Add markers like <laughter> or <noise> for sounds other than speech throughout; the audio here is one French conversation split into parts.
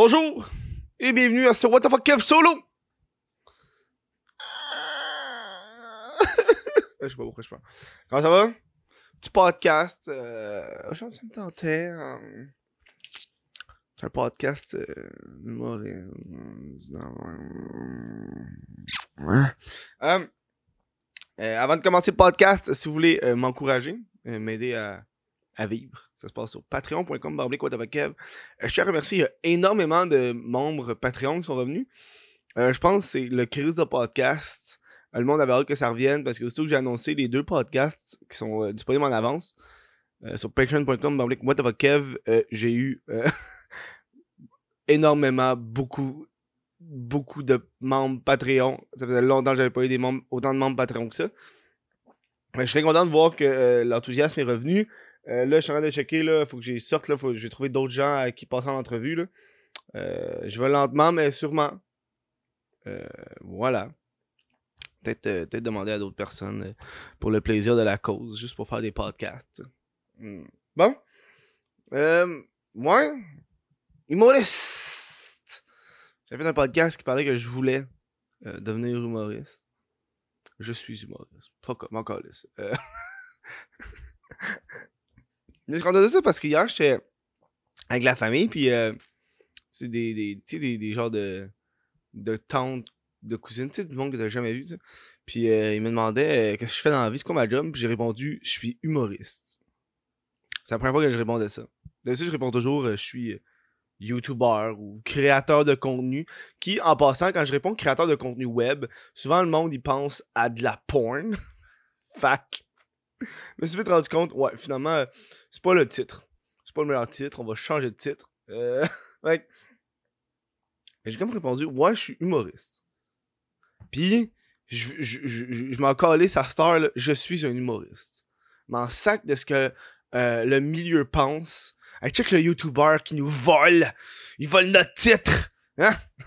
Bonjour et bienvenue à ce What the fuck Kev solo. <laughs> je sais pas pourquoi je parle. Comment ça va? Petit podcast. Euh, Aujourd'hui, ça me tentait. euh, C'est un podcast. Euh, humoriste. Ouais. Euh, euh, avant de commencer le podcast, si vous voulez m'encourager, m'aider à, à vivre, ça se passe sur patreon.com. Euh, je tiens à remercier, a énormément de membres Patreon qui sont revenus. Euh, je pense que c'est le crise de podcast. Euh, Le monde avait hâte que ça revienne parce que aussitôt que j'ai annoncé les deux podcasts qui sont euh, disponibles en avance euh, sur patreon.com euh, j'ai eu euh, <laughs> énormément, beaucoup, beaucoup de membres Patreon. Ça faisait longtemps que j'avais pas eu des membres, autant de membres Patreon que ça. Euh, je serais content de voir que euh, l'enthousiasme est revenu. Euh, là, je suis en train de checker, là, faut que j'y sorte, là, faut que j'ai trouvé d'autres gens à qui passer en entrevue, là. Euh, je vais lentement, mais sûrement. Euh, voilà. Peut-être euh, peut-être demander à d'autres personnes euh, pour le plaisir de la cause, juste pour faire des podcasts. Hmm. Bon. Euh, moi, humoriste. J'ai fait un podcast qui parlait que je voulais euh, devenir humoriste. Je suis humoriste. Fuck up, encore euh... <laughs> Je suis content de ça parce qu'hier, j'étais avec la famille, puis euh, c'est des, des, des, des genres de, de tantes, de cousines, tu sais, du monde que t'as jamais vu, tu sais. Puis euh, ils me demandaient euh, qu'est-ce que je fais dans la vie, c'est quoi ma job, puis j'ai répondu, je suis humoriste. C'est la première fois que je répondais ça. D'habitude, je réponds toujours, euh, je suis YouTuber ou créateur de contenu, qui, en passant, quand je réponds créateur de contenu web, souvent le monde, il pense à de la porn. <laughs> Fac. Je me suis vite rendu compte, ouais, finalement, euh, c'est pas le titre. C'est pas le meilleur titre, on va changer de titre. Euh, <laughs> Mais j'ai comme répondu, ouais, je suis humoriste. Puis, je, m'en calais sa star, je suis un humoriste. M'en sac de ce que euh, le milieu pense. Hey, check le YouTuber qui nous vole. Il vole notre titre. Hein? <laughs>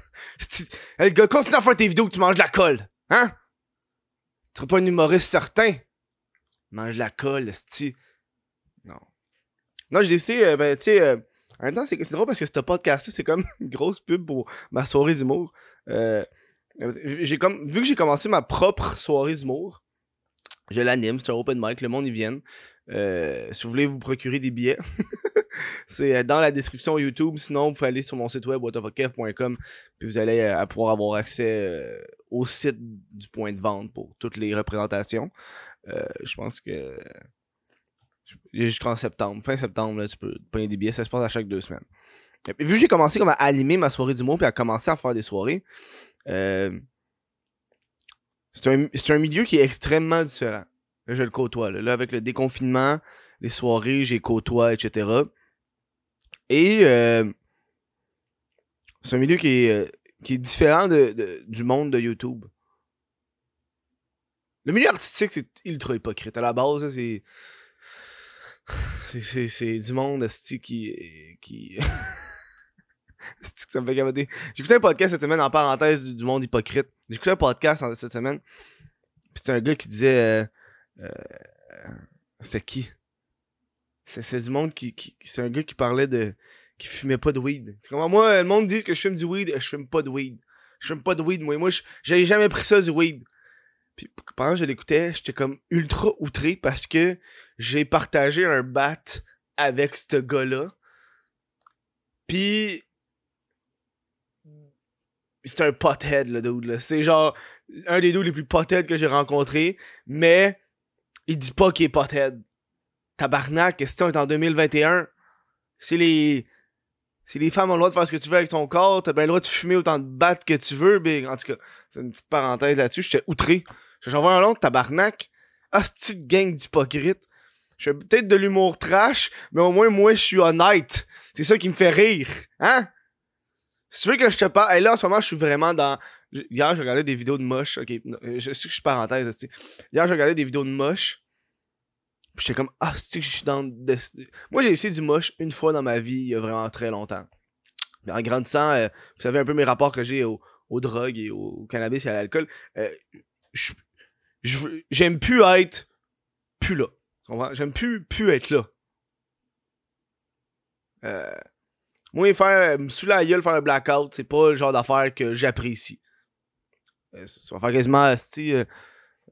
Hey, le gars, continue à faire tes vidéos que tu manges de la colle. Hein? Tu seras pas un humoriste certain. Mange la colle, esti. Non. Non, j'ai décidé, euh, ben, tu sais, euh, en même temps, c'est drôle parce que ce podcast c'est comme <laughs> une grosse pub pour ma soirée d'humour. Euh, j'ai comme, vu que j'ai commencé ma propre soirée d'humour, je l'anime, c'est un open mic, le monde y vienne. Euh, si vous voulez vous procurer des billets, <laughs> c'est dans la description YouTube. Sinon, vous pouvez aller sur mon site web, whatofakef.com, puis vous allez pouvoir avoir accès au site du point de vente pour toutes les représentations. Euh, je pense que jusqu'en septembre, fin septembre, là, tu peux payer des billets, ça se passe à chaque deux semaines. Vu que j'ai commencé comme à animer ma soirée d'humour puis à commencer à faire des soirées, euh, c'est un, un milieu qui est extrêmement différent. Là, je le côtoie. Là, avec le déconfinement, les soirées, j'ai côtoie, etc. Et euh, c'est un milieu qui est, qui est différent de- du monde de YouTube. Le milieu artistique, c'est ultra hypocrite. À la base, c'est. c'est- C'est du monde qui. qui... <laughs> Ça me fait capoter. Écouté un podcast cette semaine en parenthèse du, monde hypocrite. Écouté un podcast cette semaine. Puis c'est un gars qui disait. Euh, euh, c'est qui? C'est du monde qui. qui- c'est un gars qui parlait de. qui fumait pas de weed. C'est comme moi, le monde dit que je fume du weed, je fume pas de weed. Je fume pas de weed, moi. Moi, j'avais jamais pris ça du weed. Puis pendant que je l'écoutais, j'étais comme ultra outré parce que j'ai partagé un bat avec ce gars-là. Puis c'est un pothead le dude. C'est genre un des deux les plus pothead que j'ai rencontré, mais il dit pas qu'il est pothead. Tabarnak, qu'est-ce que c'est, on est en 2021. C'est les si les femmes ont le droit de faire ce que tu veux avec ton corps, t'as bien le droit de fumer autant de battes que tu veux. En tout cas, c'est une petite parenthèse là-dessus, j'étais outré. J'envoie un long tabarnak. Cette petite gang d'hypocrites. Je fais peut-être de l'humour trash, mais au moins, moi, je suis honnête. C'est ça qui me fait rire. Hein? Si tu veux que je te parle. Hey, là, en ce moment, je suis vraiment dans. Hier, j'ai regardé des vidéos de moche. Ok, non, je sais que je suis parenthèse, tu. Hier, j'ai regardé des vidéos de moche. Puis j'étais comme, ah, que je suis dans. de- Moi, j'ai essayé du moche une fois dans ma vie, il y a vraiment très longtemps. Mais en grandissant, euh, vous savez un peu mes rapports que j'ai au- aux drogues et au, cannabis et à l'alcool. Euh, je- je- j'aime plus être plus là. J'aime plus, plus être là. Euh, Moi, faire, me saouler la gueule, faire un blackout, c'est pas le genre d'affaire que j'apprécie. Euh, ça va faire quasiment, euh,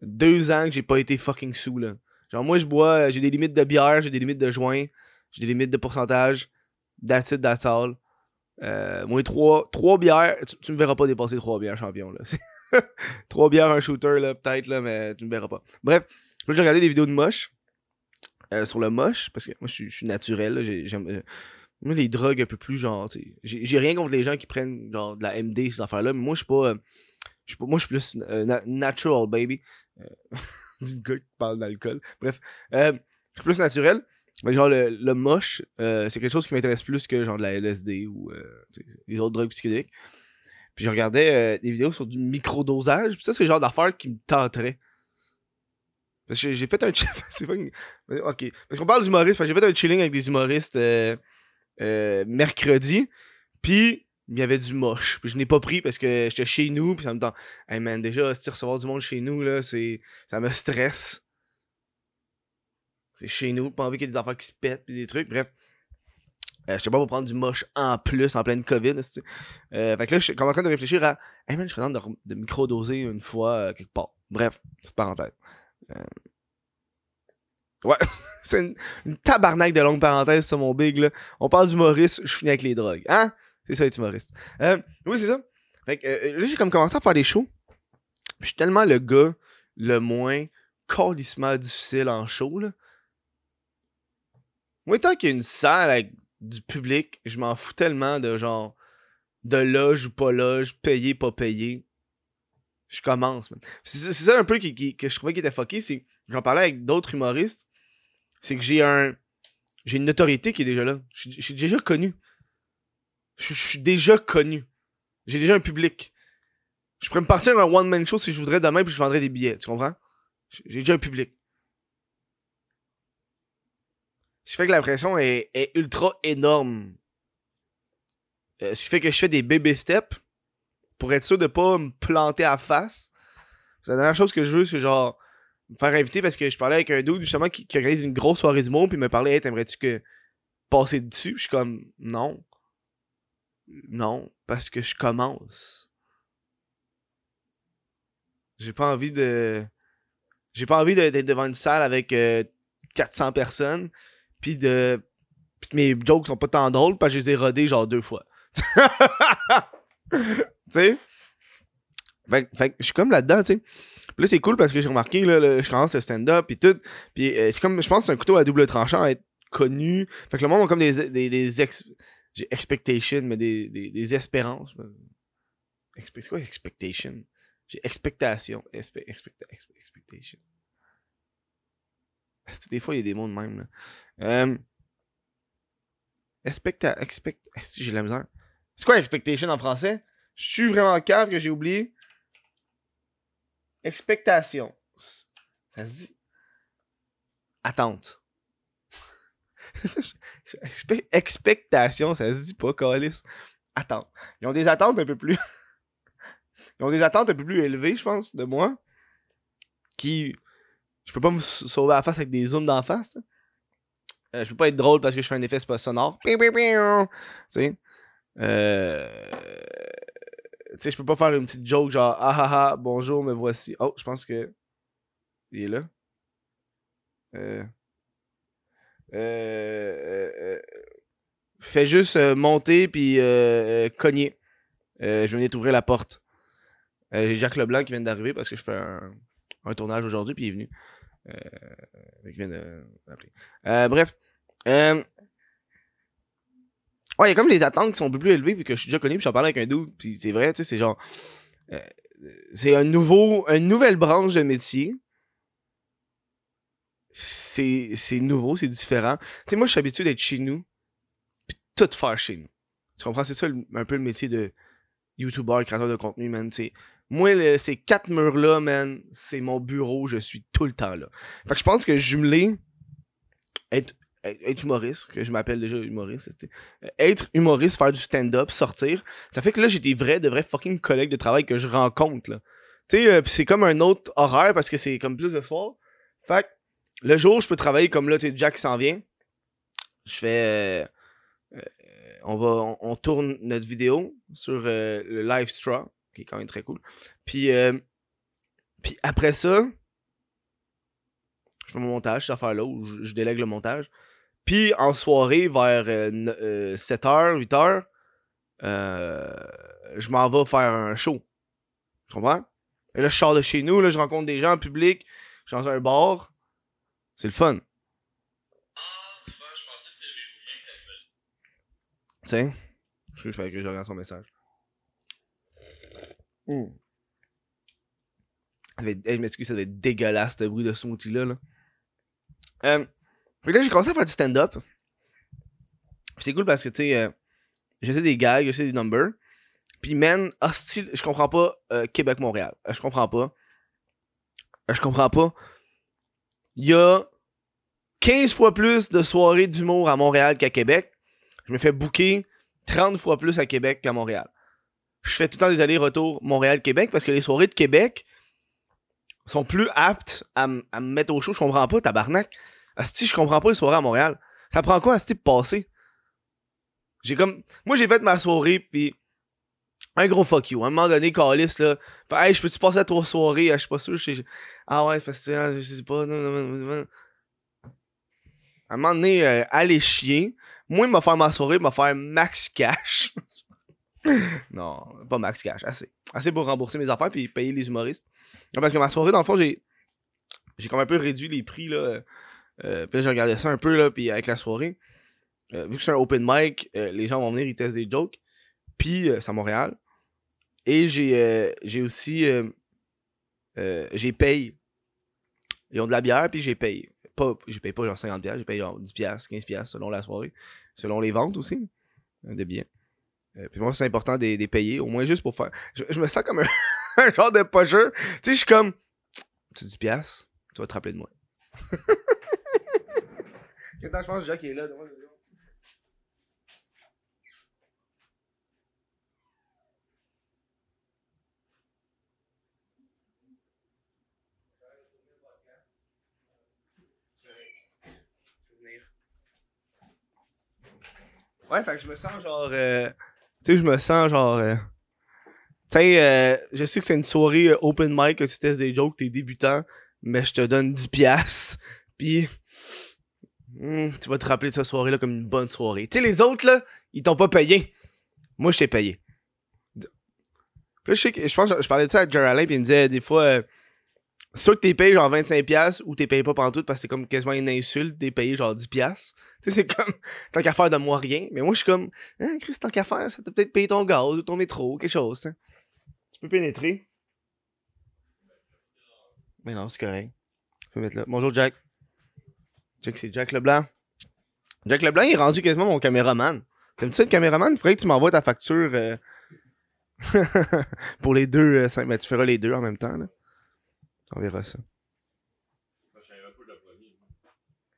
deux ans que j'ai pas été fucking sous, là. Genre, moi, je bois, euh, j'ai des limites de bière, j'ai des limites de joint, j'ai des limites de pourcentage, d'acide, d'acide. Euh, moi, trois, trois bières, tu, tu me verras pas dépasser trois bières, champion, là. <laughs> <laughs> trois bières, un shooter, là, peut-être, là, mais tu me verras pas. Bref, là, j'ai regardé des vidéos de moche, euh, sur le moche, parce que moi, je suis- naturel, j'aime... euh, moi, les drogues un peu plus, genre, j'ai rien contre les gens qui prennent, genre, de la MD, ces affaires-là, mais moi, je suis pas... euh, pas- moi, je suis plus na- natural, baby. <laughs> Le gars qui parle d'alcool. Bref, je suis plus naturel. Genre, le, le moche, c'est quelque chose qui m'intéresse plus que genre de la LSD ou les autres drogues psychédéliques. Puis je regardais euh, des vidéos sur du microdosage. Puis ça, c'est le genre d'affaires qui me tenterait. Parce que j'ai- fait un... <laughs> c'est Ok. Parce qu'on parle d'humoristes. J'ai fait un chilling avec des humoristes euh, euh, mercredi. Puis il y avait du moche. Puis je n'ai pas pris parce que j'étais chez nous. Puis ça me tente. Hey man, déjà, si recevoir du monde chez nous, là, c'est. Ça me stresse. C'est chez nous, pas envie qu'il y ait des affaires qui se pètent pis des trucs, bref. Euh, je sais pas pour prendre du moche en plus en pleine COVID. Euh, fait que là, je suis en train de réfléchir à Hey man, je serais dans de, de micro-doser une fois euh, quelque part. Bref, petite parenthèse. Euh, Ouais, <laughs> c'est une, une tabarnak de longue parenthèse, ça, mon big, là. On parle d'humoriste, je finis avec les drogues. Hein? C'est ça, être humoriste. Oui, c'est ça. Fait que là, j'ai comme commencé à faire des shows. Je suis tellement le gars le moins calissement difficile en show, là. Moi, tant qu'il y a une salle avec du public, je m'en fous tellement de genre de loge ou pas loge, payé, pas payé. Je commence. C'est ça un peu qui, que je trouvais qui était fucké, j'en parlais avec d'autres humoristes, c'est que j'ai un j'ai une notoriété qui est déjà là. Je suis- déjà connu. Je suis déjà connu. J'ai déjà un public. Je pourrais me partir un one-man show si je voudrais demain puis je vendrais des billets, tu comprends? J'ai déjà un public. Ce qui fait que la pression est, ultra énorme. Euh, ce qui fait que je fais des baby steps pour être sûr de pas me planter à face. La dernière chose que je veux, c'est genre me faire inviter parce que je parlais avec un dude justement qui, qui organise une grosse soirée du monde puis me parlait hey, t'aimerais-tu que passer dessus? Je suis comme non. Non, parce que je commence. J'ai pas envie de. J'ai pas envie d'être devant une salle avec euh, 400 personnes puis de. Pis mes jokes sont pas tant drôles parce que je les ai rodés genre deux fois. <laughs> tu sais? Fait, fait je suis comme là-dedans, tu sais. Là, c'est cool parce que j'ai remarqué, là, je commence le stand-up puis tout. Puis euh, je pense que c'est un couteau à double tranchant à être connu. Fait que le monde a comme des, des, des ex... J'ai expectation, mais des, des, des espérances. C'est quoi expectation? J'ai expectation. Expectation. Des fois, il y a des mots de même. Là. Euh, expecta... Expect... J'ai la misère? C'est quoi expectation en français? Je suis vraiment cave que j'ai oublié. Expectation. Ça se dit. Attente. <laughs> Expe- expectation, ça se dit pas, Calis. Attente. Ils ont des attentes un peu plus. <laughs> Ils ont des attentes un peu plus élevées, je pense, de moi. Qui. Je peux pas me sauver la face avec des zooms d'en face. Euh, je peux pas être drôle parce que je fais un effet pas sonore. Tu sais. Euh. Tu sais, je peux pas faire une petite joke genre ah ah ah, bonjour, me voici. Oh, je pense que. Il est là. Euh. Euh, euh, euh, fais juste euh, monter puis cogner. Je venais t'ouvrir la porte. J'ai Jacques Leblanc qui vient d'arriver parce que je fais un, un tournage aujourd'hui puis il est venu. Euh, m'appeler. Euh, bref. Euh, ouais, il y a comme les attentes qui sont un peu plus élevées vu que je suis déjà connu puis j'en parlais avec un dude puis c'est vrai, tu sais, c'est genre. euh, c'est un nouveau, une nouvelle branche de métier c'est c'est nouveau, c'est différent. Tu sais, moi, je suis habitué d'être chez nous, puis tout faire chez nous. Tu comprends? C'est ça un peu le métier de YouTuber, créateur de contenu, man. C'est moi, ces quatre murs-là, man, c'est mon bureau, je suis tout le temps là. Fait que je pense que jumeler, être, être humoriste, que je m'appelle déjà humoriste, euh, être humoriste, faire du stand-up, sortir, ça fait que là, j'ai des vrais, de vrais fucking collègues de travail que je rencontre, là. Tu sais, euh, c'est comme un autre horaire parce que c'est comme plus de soir. Fait que le jour, je peux travailler comme là, tu sais, Jack s'en vient. Je fais. euh, on va on, tourne notre vidéo sur le live straw qui est quand même très cool. Puis euh, puis après ça je fais mon montage cette affaire là où je, je délègue le montage. Puis en soirée vers 7h 8h euh, je m'en vais faire un show. Tu comprends? Et là je sors de chez nous là je rencontre des gens en public je suis dans un bar. C'est le fun. Tu sais? Je, je fais que je regarde son message. Hey, je m'excuse, ça devait être dégueulasse, ce bruit de smoothie-là. Là. Euh, là, j'ai commencé à faire du stand-up. C'est cool parce que, tu sais, euh, j'essaie des gags, j'essaie des numbers. Puis, man, hostile, je comprends pas euh, Québec-Montréal. Euh, Je comprends pas. Je comprends pas. Il y a 15 fois plus de soirées d'humour à Montréal qu'à Québec. Je me fais booker 30 fois plus à Québec qu'à Montréal. Je fais tout le temps des allers-retours Montréal-Québec parce que les soirées de Québec sont plus aptes à, me mettre au chaud. Je comprends pas, tabarnak. Asti, je comprends pas les soirées à Montréal. Ça prend quoi, Asti, pour passer? J'ai comme... Moi, j'ai fait ma soirée, puis un gros fuck you. À un moment donné, Calis, là, hey, je peux-tu passer à trois soirées? Ah, Je suis pas sûr. je Ah ouais, parce que, ah, je sais pas. À un moment donné, euh, aller chier. Moi, il m'a faire ma soirée, il m'a faire max cash. <laughs> <laughs> non, pas max cash, assez. Assez pour rembourser mes affaires puis payer les humoristes. Parce que ma soirée, dans le fond, j'ai j'ai comme un peu réduit les prix, là. Euh, puis là, j'ai regardé ça un peu, là, puis avec la soirée. euh, vu que c'est un open mic, euh, les gens vont venir, ils testent des jokes. Puis, euh, c'est à Montréal. Et j'ai euh, j'ai aussi... euh, euh, j'ai paye. Ils ont de la bière, puis j'ai paye. Pas, j'ai paye pas genre 50 pièces, j'ai paye genre 10 pièces, 15 pièces selon la soirée, selon les ventes aussi euh, de billets. Euh, puis moi c'est important de les payer au moins juste pour faire je, me sens comme <laughs> un, genre de pocheur. Tu sais, je suis comme tu 10 pièces, tu vas te rappeler de moi. <laughs> Je pense que Jacques est là. Ouais, fait que je me sens genre. euh, tu sais, je me sens genre. euh, tu sais, euh, je sais que c'est une soirée euh, open mic que tu testes des jokes, t'es débutant, mais je te donne 10 piastres, <laughs> pis. hmm, tu vas te rappeler de cette soirée-là comme une bonne soirée. Tu sais, les autres, là, ils t'ont pas payé. Moi, je t'ai payé. Puis je sais que. Je pense je parlais de ça à Jerry Alain, pis il me disait des fois. Soit que t'es payé genre 25$ ou t'es payé pas pantoute parce que c'est comme quasiment une insulte, t'es payé genre 10$. Tu sais, c'est comme, <laughs> tant qu'à faire de moi rien. Mais moi, je suis comme, hein, Chris, tant qu'à faire, ça t'a peut-être payé ton gaz ou ton métro, quelque chose. hein. Tu peux pénétrer. Mais non, c'est correct. Je peux mettre là. Bonjour, Jack. Jack, c'est Jack Leblanc. Jack Leblanc, il est rendu quasiment mon caméraman. T'aimes-tu ça, le caméraman? Il faudrait que tu m'envoies ta facture euh, <laughs> pour les deux. euh, mais tu feras les deux en même temps, là. On verra ça.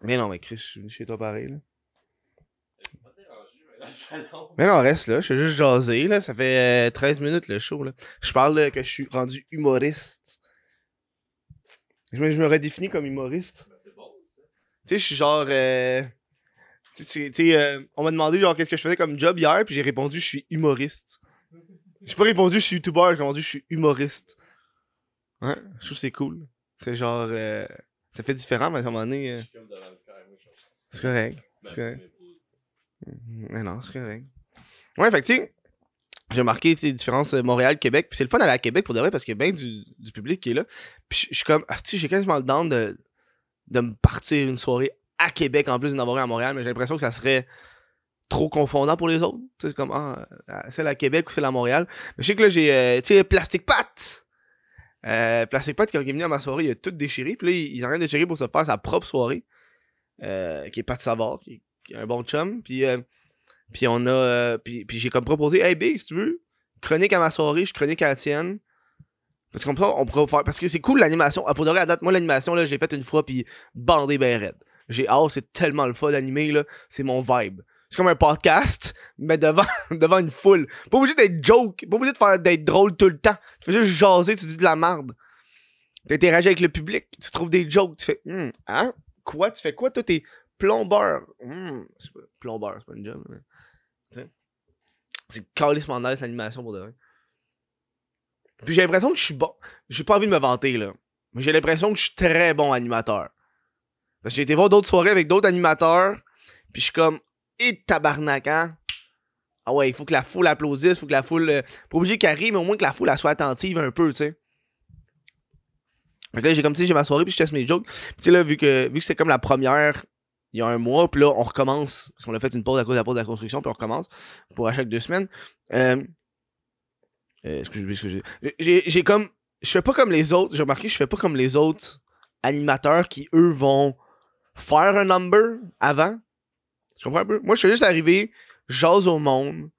Mais non, mais Chris, je suis venu chez toi pareil, là. Mais non, reste là, je suis juste jasé, là. Ça fait euh, 13 minutes le show, là. Je parle là, que je suis rendu humoriste. Je me, je me redéfinis comme humoriste. Tu sais, je suis genre. euh, Tu sais, tu sais, euh, on m'a demandé genre qu'est-ce que je faisais comme job hier, puis j'ai répondu je suis humoriste. J'ai pas répondu je suis youtubeur, j'ai répondu je suis humoriste. Ouais, je trouve que c'est cool. C'est genre. euh, Ça fait différent, mais à un moment donné. euh, C'est correct. C'est correct. Mais non, c'est correct. Ouais, fait que tu sais, j'ai marqué les différences euh, Montréal-Québec. Puis c'est le fun d'aller à Québec pour de vrai parce qu'il y a bien du, du public qui est là. Puis je- suis comme, asti, j'ai quasiment le down de, de me partir une soirée à Québec en plus d'en avoir à Montréal. Mais j'ai l'impression que ça serait trop confondant pour les autres. Tu sais, c'est comme, ah, euh, celle à Québec ou celle à Montréal. Mais je sais que là, j'ai, euh, tu sais, Plastic Pat. Euh, Plastic Pat, quand il est à ma soirée, il a tout déchiré. Puis là, il, il est en pour se faire sa propre soirée. Euh, qui est Pat Savard, qui, qui est un bon chum. Puis, euh, puis on a. euh, puis puis j'ai comme proposé, hey Big, si tu veux, chronique à ma soirée, je chronique à la tienne. Parce qu'on on pourrait faire. Parce que c'est cool l'animation. Ah, pour de vrai, à date, moi, l'animation, là, je l'ai faite une fois, puis bandé ben raide. J'ai hâte, c'est tellement le fun d'animer, là. C'est mon vibe. C'est comme un podcast, <laughs> mais devant, <laughs> devant une foule. Pas obligé d'être joke, pas obligé de d'être drôle tout le temps. Tu fais juste jaser, tu dis de la merde. T'interagis avec le public, tu trouves des jokes, tu fais, Hum, hein? Quoi? Tu fais quoi? Toi, t'es plombeur. Hum, c'est pas- plombeur, c'est pas une job. mais C'est calissement nice l'animation pour de vrai. Puis j'ai l'impression que je suis bon. J'ai pas envie de me vanter, là. Mais j'ai l'impression que je suis très bon animateur. Parce que j'ai été voir d'autres soirées avec d'autres animateurs. Puis je suis comme, et tabarnak, hein? Ah ouais, il faut que la foule applaudisse, il faut que la foule. Euh, pas obligé qu'elle rie, mais au moins que la foule soit attentive un peu, tu sais. Donc là, j'ai comme, sais, j'ai ma soirée, puis je teste mes jokes. Tu sais, là, vu que, vu que c'est comme la première il y a un mois, puis là, on recommence, parce qu'on a fait une pause à cause de la pause de la construction, puis on recommence pour à chaque deux semaines. Euh, euh, j'ai, j'ai comme, je fais pas comme les autres, j'ai remarqué, je fais pas comme les autres animateurs qui, eux, vont faire un number avant. Tu comprends un peu? Moi, je suis juste arrivé, j'ose au monde,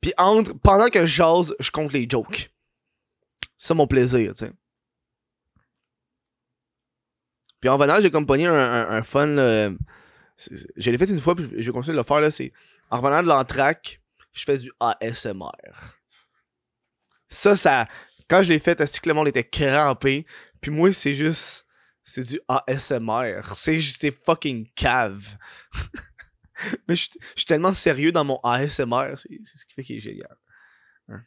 puis entre, pendant que j'ose, je compte les jokes. C'est mon plaisir, tu sais. Puis en venant, j'ai comme un, un, fun. Là, je l'ai fait une fois, puis je vais continuer de le faire. Là, c'est, en revenant de l'entraque, je fais du ASMR. Ça, ça. Quand je l'ai fait, que le monde était crampé? Puis moi, c'est juste. C'est du ASMR. C'est juste fucking cave. <laughs> Mais je suis tellement sérieux dans mon ASMR. C'est ce qui fait qu'il est génial. Hein.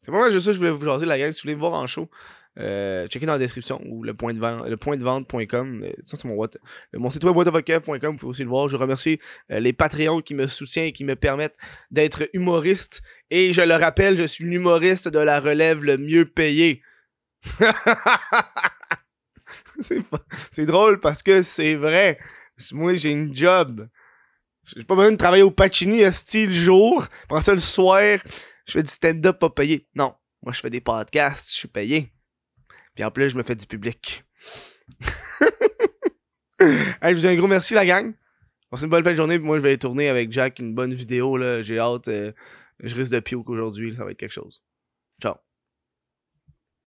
C'est pas mal juste ça je voulais vous jaser la gang. Si vous voulez me voir en show, euh, checkez dans la description ou le point de vente, le point de vente.com. Euh, mon, mon site web whatofocaf.com, vous pouvez aussi le voir. Je remercie euh, les Patreons qui me soutiennent et qui me permettent d'être humoriste. Et je le rappelle, je suis l'humoriste de la relève le mieux payé. <laughs> c'est drôle parce que c'est vrai. Moi, j'ai une job. J'ai pas besoin de travailler au Pacini à style jour. Pendant ça, le soir, je fais du stand-up pas payé. Non. Moi, je fais des podcasts, je suis payé. Puis en plus, je me fais du public. <laughs> je vous dis un gros merci, la gang. Passez une bonne fin de journée. Puis moi, je vais tourner avec Jack une bonne vidéo. Là. J'ai hâte. Euh, je risque de pioque aujourd'hui. Ça va être quelque chose. Ciao.